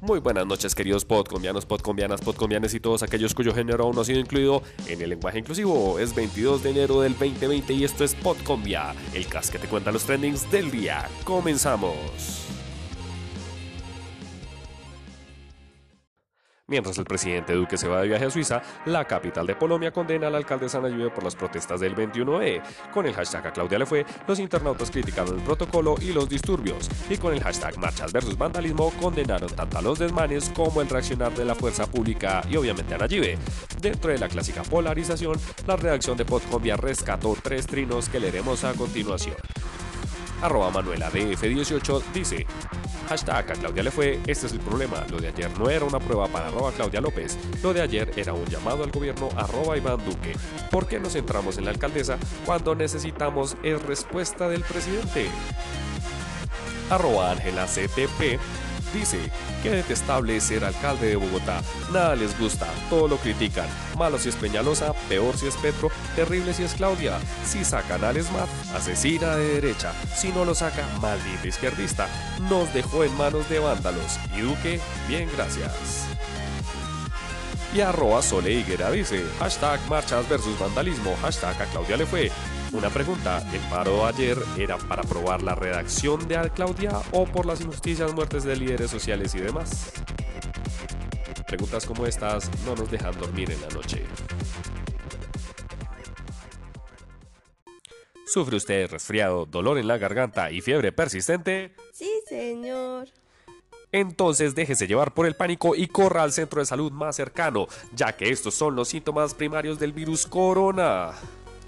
Muy buenas noches queridos podcombianos, podcombianas, podcombianes y todos aquellos cuyo género aún no ha sido incluido en el lenguaje inclusivo. Es 22 de enero del 2020 y esto es Podcombia, el cast que te cuenta los trendings del día. Comenzamos. Mientras el presidente Duque se va de viaje a Suiza, la capital de Polonia condena al alcalde Sanayude por las protestas del 21E. Con el hashtag a Claudia le fue, los internautas criticaron el protocolo y los disturbios. Y con el hashtag marchas versus vandalismo condenaron tanto a los desmanes como el reaccionar de la fuerza pública y obviamente a Nayib. Dentro de la clásica polarización, la redacción de Podcombia rescató tres trinos que leeremos a continuación. Arroba Manuela DF18 dice, Hashtag a Claudia le fue, este es el problema, lo de ayer no era una prueba para arroba Claudia López, lo de ayer era un llamado al gobierno arroba Iván Duque. ¿Por qué nos centramos en la alcaldesa cuando necesitamos es respuesta del presidente? Arroba Ángela CTP Dice, qué detestable es ser alcalde de Bogotá. Nada les gusta, todo lo critican. Malo si es Peñalosa, peor si es Petro, terrible si es Claudia. Si sacan al SMAT, asesina de derecha. Si no lo saca, maldita izquierdista. Nos dejó en manos de vándalos. Y Duque, bien gracias. Y arroba Sole Higuera dice, hashtag marchas versus vandalismo, hashtag a Claudia le fue. Una pregunta, ¿el paro ayer era para probar la redacción de Claudia o por las injusticias, muertes de líderes sociales y demás? Preguntas como estas no nos dejan dormir en la noche. ¿Sufre usted resfriado, dolor en la garganta y fiebre persistente? Sí, señor. Entonces déjese llevar por el pánico y corra al centro de salud más cercano, ya que estos son los síntomas primarios del virus corona.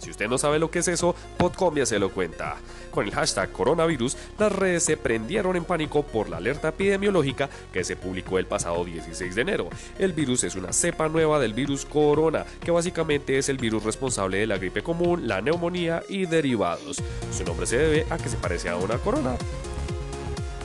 Si usted no sabe lo que es eso, Podcombia se lo cuenta. Con el hashtag coronavirus, las redes se prendieron en pánico por la alerta epidemiológica que se publicó el pasado 16 de enero. El virus es una cepa nueva del virus corona, que básicamente es el virus responsable de la gripe común, la neumonía y derivados. Su nombre se debe a que se parece a una corona.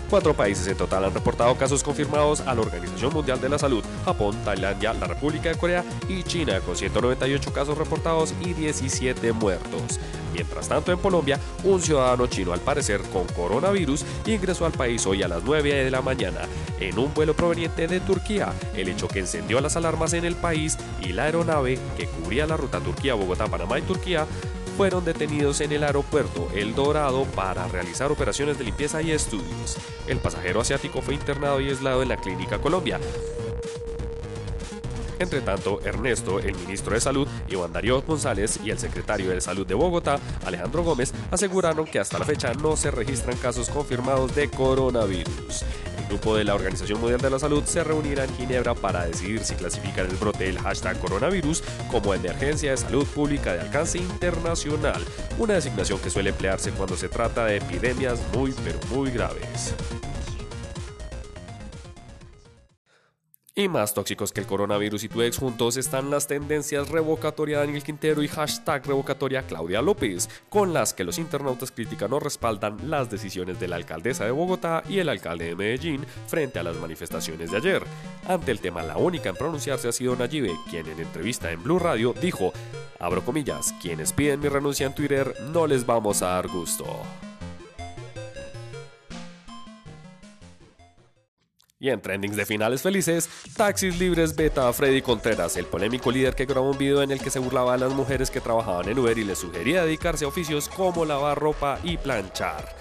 Cuatro países en total han reportado casos confirmados a la Organización Mundial de la Salud, Japón, Tailandia, la República de Corea y China, con 198 casos reportados y 17 muertos. Mientras tanto, en Colombia, un ciudadano chino, al parecer con coronavirus, ingresó al país hoy a las 9 de la mañana en un vuelo proveniente de Turquía, el hecho que encendió las alarmas en el país y la aeronave que cubría la ruta Turquía-Bogotá, Panamá y Turquía fueron detenidos en el aeropuerto El Dorado para realizar operaciones de limpieza y estudios. El pasajero asiático fue internado y aislado en la Clínica Colombia. Entre tanto, Ernesto, el ministro de Salud, Iván Darío González y el secretario de Salud de Bogotá, Alejandro Gómez, aseguraron que hasta la fecha no se registran casos confirmados de coronavirus. El grupo de la Organización Mundial de la Salud se reunirá en Ginebra para decidir si clasificar el brote del hashtag coronavirus como emergencia de salud pública de alcance internacional, una designación que suele emplearse cuando se trata de epidemias muy pero muy graves. Y más tóxicos que el coronavirus y tu ex juntos están las tendencias revocatoria Daniel Quintero y hashtag revocatoria Claudia López, con las que los internautas critican o respaldan las decisiones de la alcaldesa de Bogotá y el alcalde de Medellín frente a las manifestaciones de ayer. Ante el tema, la única en pronunciarse ha sido Nayibe, quien en entrevista en Blue Radio dijo, abro comillas, quienes piden mi renuncia en Twitter no les vamos a dar gusto. Y en trendings de finales felices, Taxis Libres beta a Freddy Contreras, el polémico líder que grabó un video en el que se burlaba a las mujeres que trabajaban en Uber y les sugería dedicarse a oficios como lavar ropa y planchar.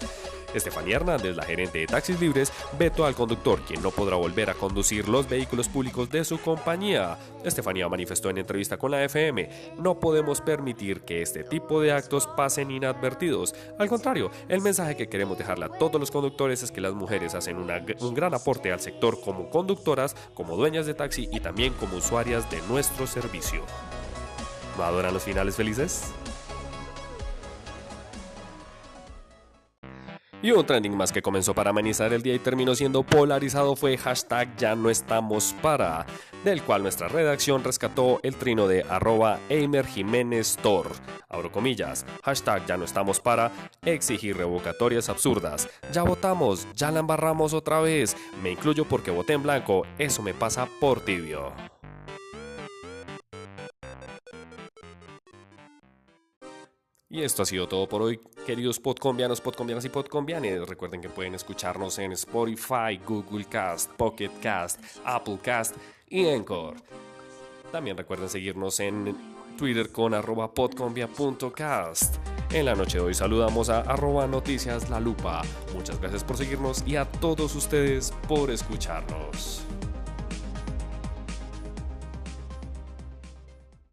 Estefanía Hernández, la gerente de Taxis Libres, vetó al conductor, quien no podrá volver a conducir los vehículos públicos de su compañía. Estefanía manifestó en entrevista con la FM, no podemos permitir que este tipo de actos pasen inadvertidos. Al contrario, el mensaje que queremos dejarle a todos los conductores es que las mujeres hacen un gran aporte al sector como conductoras, como dueñas de taxi y también como usuarias de nuestro servicio. ¿No los finales felices? Y un trending más que comenzó para amenizar el día y terminó siendo polarizado fue hashtag ya no estamos para, del cual nuestra redacción rescató el trino de arroba Eimer Jiménez Tor, abro comillas, hashtag ya no estamos para, exigir revocatorias absurdas, ya votamos, ya la embarramos otra vez, me incluyo porque voté en blanco, eso me pasa por tibio. Y esto ha sido todo por hoy, queridos podcombianos, podcombianas y podcombianes. Recuerden que pueden escucharnos en Spotify, Google Cast, Pocket Cast, Apple Cast y Encore. También recuerden seguirnos en Twitter con arroba podcombia.cast. En la noche de hoy saludamos a arroba noticias la lupa. Muchas gracias por seguirnos y a todos ustedes por escucharnos.